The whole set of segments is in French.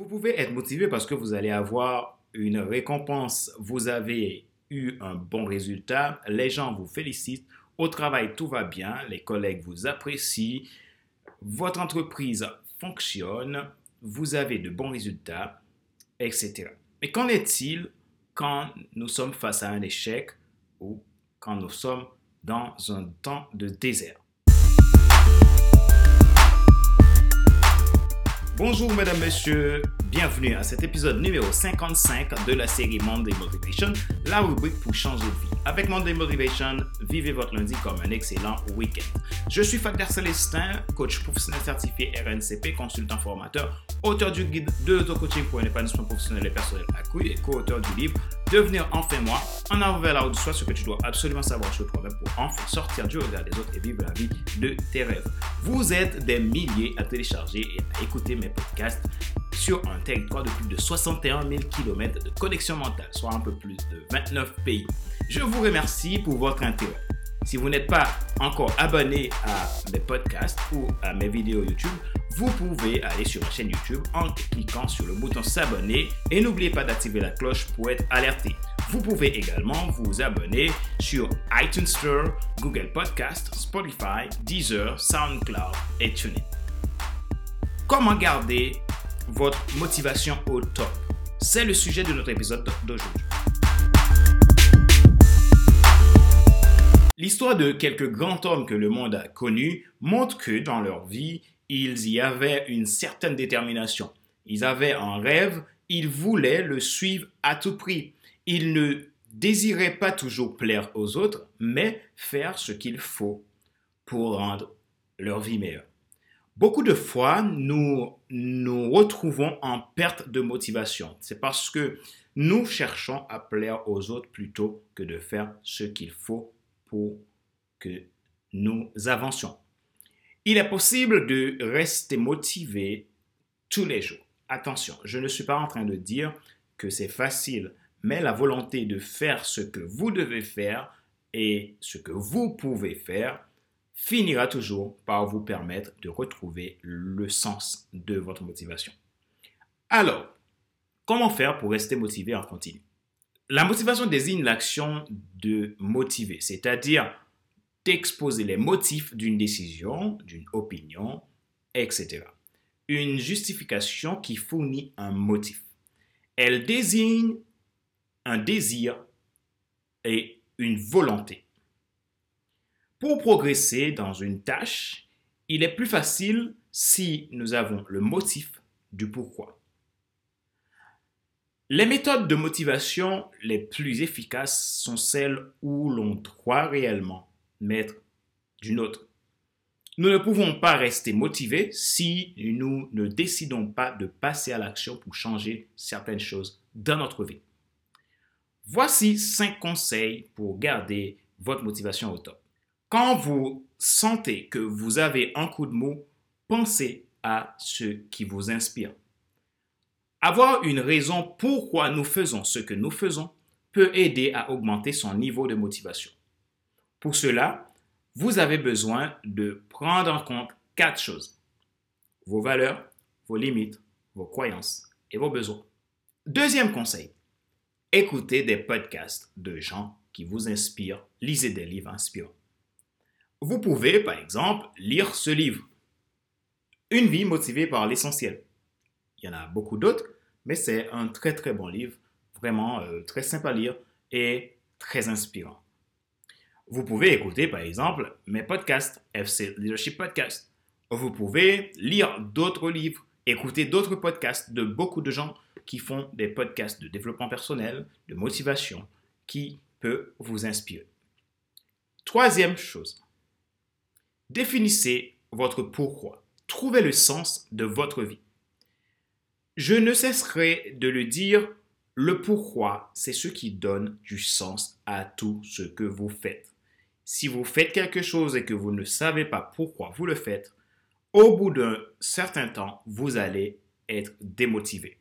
Vous pouvez être motivé parce que vous allez avoir une récompense, vous avez eu un bon résultat, les gens vous félicitent, au travail tout va bien, les collègues vous apprécient, votre entreprise fonctionne, vous avez de bons résultats, etc. Mais qu'en est-il quand nous sommes face à un échec ou quand nous sommes dans un temps de désert? Bonjour mesdames, messieurs, bienvenue à cet épisode numéro 55 de la série Monday Motivation, la rubrique pour changer de vie. Avec Monday Motivation, vivez votre lundi comme un excellent week-end. Je suis Fadler Célestin, coach professionnel certifié RNCP, consultant formateur, auteur du guide de l'auto-coaching pour un épanouissement professionnel et personnel accru et co-auteur du livre Devenir enfin moi, en avant vers la route de soi, ce que tu dois absolument savoir sur toi-même pour enfin sortir du regard des autres et vivre la vie de tes rêves. Vous êtes des milliers à télécharger et à écouter mes podcasts sur un territoire de plus de 61 000 km de connexion mentale, soit un peu plus de 29 pays. Je vous remercie pour votre intérêt. Si vous n'êtes pas encore abonné à mes podcasts ou à mes vidéos YouTube, vous pouvez aller sur ma chaîne YouTube en cliquant sur le bouton s'abonner et n'oubliez pas d'activer la cloche pour être alerté. Vous pouvez également vous abonner sur iTunes Store, Google Podcast, Spotify, Deezer, SoundCloud et TuneIn. Comment garder votre motivation au top? C'est le sujet de notre épisode d'aujourd'hui. L'histoire de quelques grands hommes que le monde a connus montre que dans leur vie, ils y avaient une certaine détermination. Ils avaient un rêve, ils voulaient le suivre à tout prix. Ils ne désiraient pas toujours plaire aux autres, mais faire ce qu'il faut pour rendre leur vie meilleure. Beaucoup de fois, nous nous retrouvons en perte de motivation. C'est parce que nous cherchons à plaire aux autres plutôt que de faire ce qu'il faut que nous avancions. Il est possible de rester motivé tous les jours. Attention, je ne suis pas en train de dire que c'est facile, mais la volonté de faire ce que vous devez faire et ce que vous pouvez faire finira toujours par vous permettre de retrouver le sens de votre motivation. Alors, comment faire pour rester motivé en continu? La motivation désigne l'action de motiver, c'est-à-dire d'exposer les motifs d'une décision, d'une opinion, etc. Une justification qui fournit un motif. Elle désigne un désir et une volonté. Pour progresser dans une tâche, il est plus facile si nous avons le motif du pourquoi. Les méthodes de motivation les plus efficaces sont celles où l'on doit réellement mettre du nôtre. Nous ne pouvons pas rester motivés si nous ne décidons pas de passer à l'action pour changer certaines choses dans notre vie. Voici cinq conseils pour garder votre motivation au top. Quand vous sentez que vous avez un coup de mou, pensez à ce qui vous inspire. Avoir une raison pourquoi nous faisons ce que nous faisons peut aider à augmenter son niveau de motivation. Pour cela, vous avez besoin de prendre en compte quatre choses. Vos valeurs, vos limites, vos croyances et vos besoins. Deuxième conseil, écoutez des podcasts de gens qui vous inspirent, lisez des livres inspirants. Vous pouvez, par exemple, lire ce livre, Une vie motivée par l'essentiel il y en a beaucoup d'autres, mais c'est un très très bon livre, vraiment euh, très simple à lire et très inspirant. Vous pouvez écouter par exemple mes podcasts, FC Leadership Podcast. Vous pouvez lire d'autres livres, écouter d'autres podcasts de beaucoup de gens qui font des podcasts de développement personnel, de motivation, qui peut vous inspirer. Troisième chose, définissez votre pourquoi. Trouvez le sens de votre vie. Je ne cesserai de le dire, le pourquoi, c'est ce qui donne du sens à tout ce que vous faites. Si vous faites quelque chose et que vous ne savez pas pourquoi vous le faites, au bout d'un certain temps, vous allez être démotivé.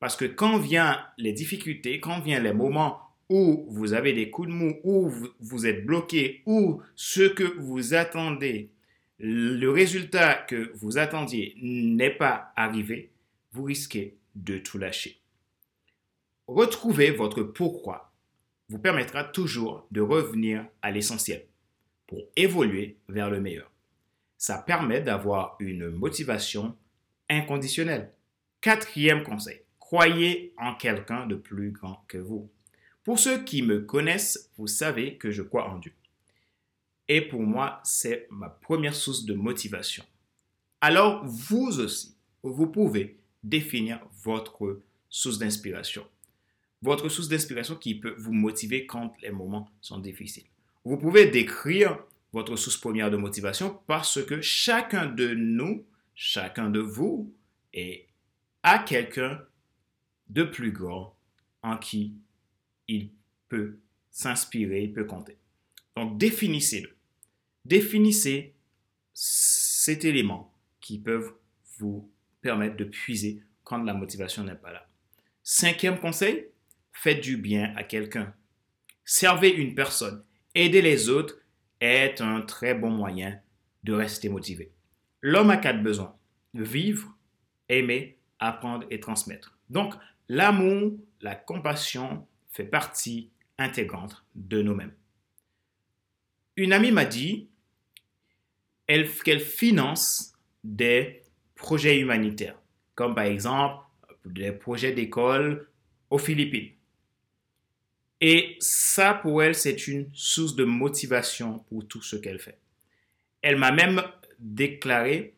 Parce que quand viennent les difficultés, quand viennent les moments où vous avez des coups de mou, où vous êtes bloqué, où ce que vous attendez, le résultat que vous attendiez n'est pas arrivé, vous risquez de tout lâcher. Retrouver votre pourquoi vous permettra toujours de revenir à l'essentiel pour évoluer vers le meilleur. Ça permet d'avoir une motivation inconditionnelle. Quatrième conseil, croyez en quelqu'un de plus grand que vous. Pour ceux qui me connaissent, vous savez que je crois en Dieu. Et pour moi, c'est ma première source de motivation. Alors, vous aussi, vous pouvez définir votre source d'inspiration. Votre source d'inspiration qui peut vous motiver quand les moments sont difficiles. Vous pouvez décrire votre source première de motivation parce que chacun de nous, chacun de vous, est à quelqu'un de plus grand en qui il peut s'inspirer, il peut compter. Donc définissez-le. Définissez cet élément qui peuvent vous permettre de puiser quand la motivation n'est pas là. Cinquième conseil, faites du bien à quelqu'un. Servez une personne. Aider les autres est un très bon moyen de rester motivé. L'homme a quatre besoins. Vivre, aimer, apprendre et transmettre. Donc, l'amour, la compassion fait partie intégrante de nous-mêmes. Une amie m'a dit qu'elle finance des projets humanitaires, comme par exemple des projets d'école aux Philippines. Et ça, pour elle, c'est une source de motivation pour tout ce qu'elle fait. Elle m'a même déclaré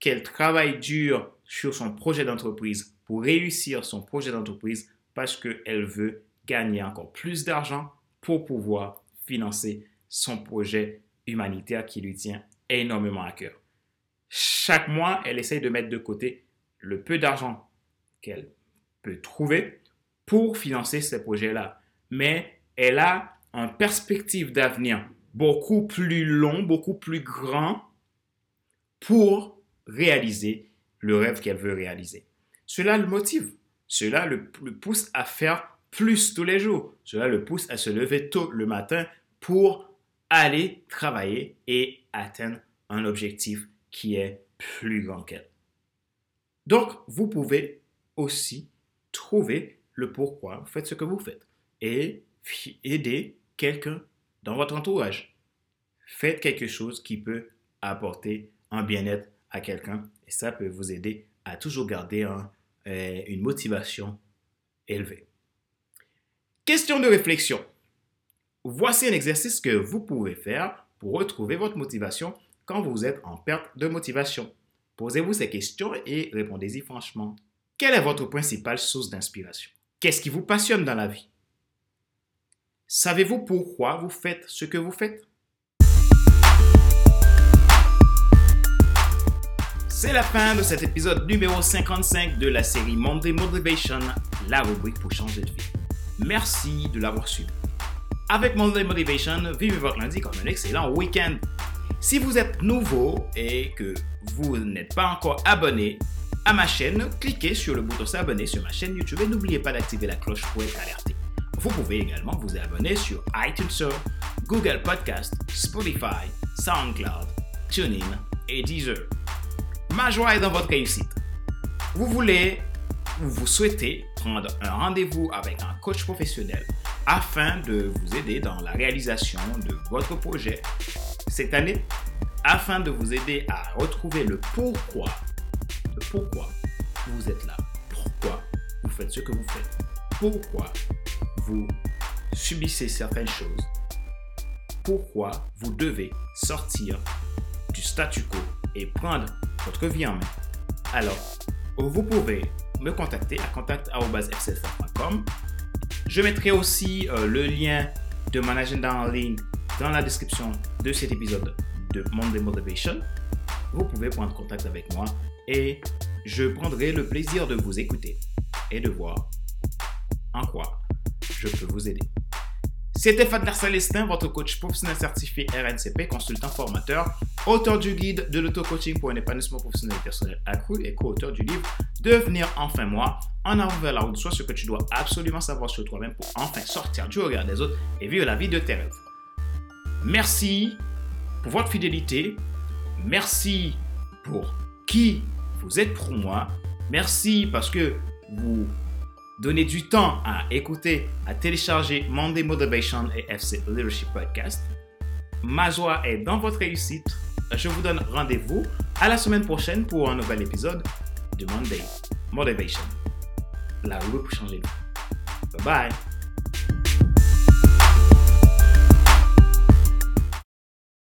qu'elle travaille dur sur son projet d'entreprise pour réussir son projet d'entreprise parce qu'elle veut gagner encore plus d'argent pour pouvoir financer son projet humanitaire qui lui tient énormément à cœur. Chaque mois, elle essaye de mettre de côté le peu d'argent qu'elle peut trouver pour financer ces projets-là. Mais elle a une perspective d'avenir beaucoup plus long, beaucoup plus grand pour réaliser le rêve qu'elle veut réaliser. Cela le motive. Cela le, pousse à faire plus tous les jours. Cela le pousse à se lever tôt le matin pour aller travailler et atteindre un objectif qui est plus grand qu'elle. Donc, vous pouvez aussi trouver le pourquoi vous faites ce que vous faites et aider quelqu'un dans votre entourage. Faites quelque chose qui peut apporter un bien-être à quelqu'un et ça peut vous aider à toujours garder euh, une motivation élevée. Question de réflexion. Voici un exercice que vous pouvez faire pour retrouver votre motivation quand vous êtes en perte de motivation. Posez-vous ces questions et répondez-y franchement. Quelle est votre principale source d'inspiration? Qu'est-ce qui vous passionne dans la vie? Savez-vous pourquoi vous faites ce que vous faites? C'est la fin de cet épisode numéro 55 de la série Monday Motivation, la rubrique pour changer de vie. Merci de l'avoir suivi. Avec Monday Motivation, vivez votre lundi comme un excellent week-end. Si vous êtes nouveau et que vous n'êtes pas encore abonné à ma chaîne, cliquez sur le bouton s'abonner sur ma chaîne YouTube et n'oubliez pas d'activer la cloche pour être alerté. Vous pouvez également vous abonner sur iTunes Google Podcast, Spotify, SoundCloud, TuneIn et Deezer. Ma joie est dans votre réussite. Vous voulez ou vous souhaitez prendre un rendez-vous avec un coach professionnel afin de vous aider dans la réalisation de votre projet cette année afin de vous aider à retrouver le pourquoi, le pourquoi vous êtes là, pourquoi vous faites ce que vous faites, pourquoi vous subissez certaines choses, pourquoi vous devez sortir du statu quo et prendre votre vie en main. Alors, vous pouvez me contacter à contact.fcf.com. Je mettrai aussi euh, le lien de mon agenda en ligne dans la description de cet épisode de Monday Motivation. Vous pouvez prendre contact avec moi et je prendrai le plaisir de vous écouter et de voir en quoi je peux vous aider. C'était Fadler Célestin, votre coach professionnel certifié RNCP, consultant formateur, auteur du guide de l'auto-coaching pour un épanouissement professionnel et personnel accru et co-auteur du livre Devenir enfin moi, en avant vers la route, soit ce que tu dois absolument savoir sur toi-même pour enfin sortir du regard des autres et vivre la vie de tes rêves. Merci pour votre fidélité. Merci pour qui vous êtes pour moi. Merci parce que vous donnez du temps à écouter, à télécharger Monday Motivation et FC Leadership Podcast. Ma joie est dans votre réussite. Je vous donne rendez-vous à la semaine prochaine pour un nouvel épisode de Monday Motivation. La roue pour changer. Bye bye.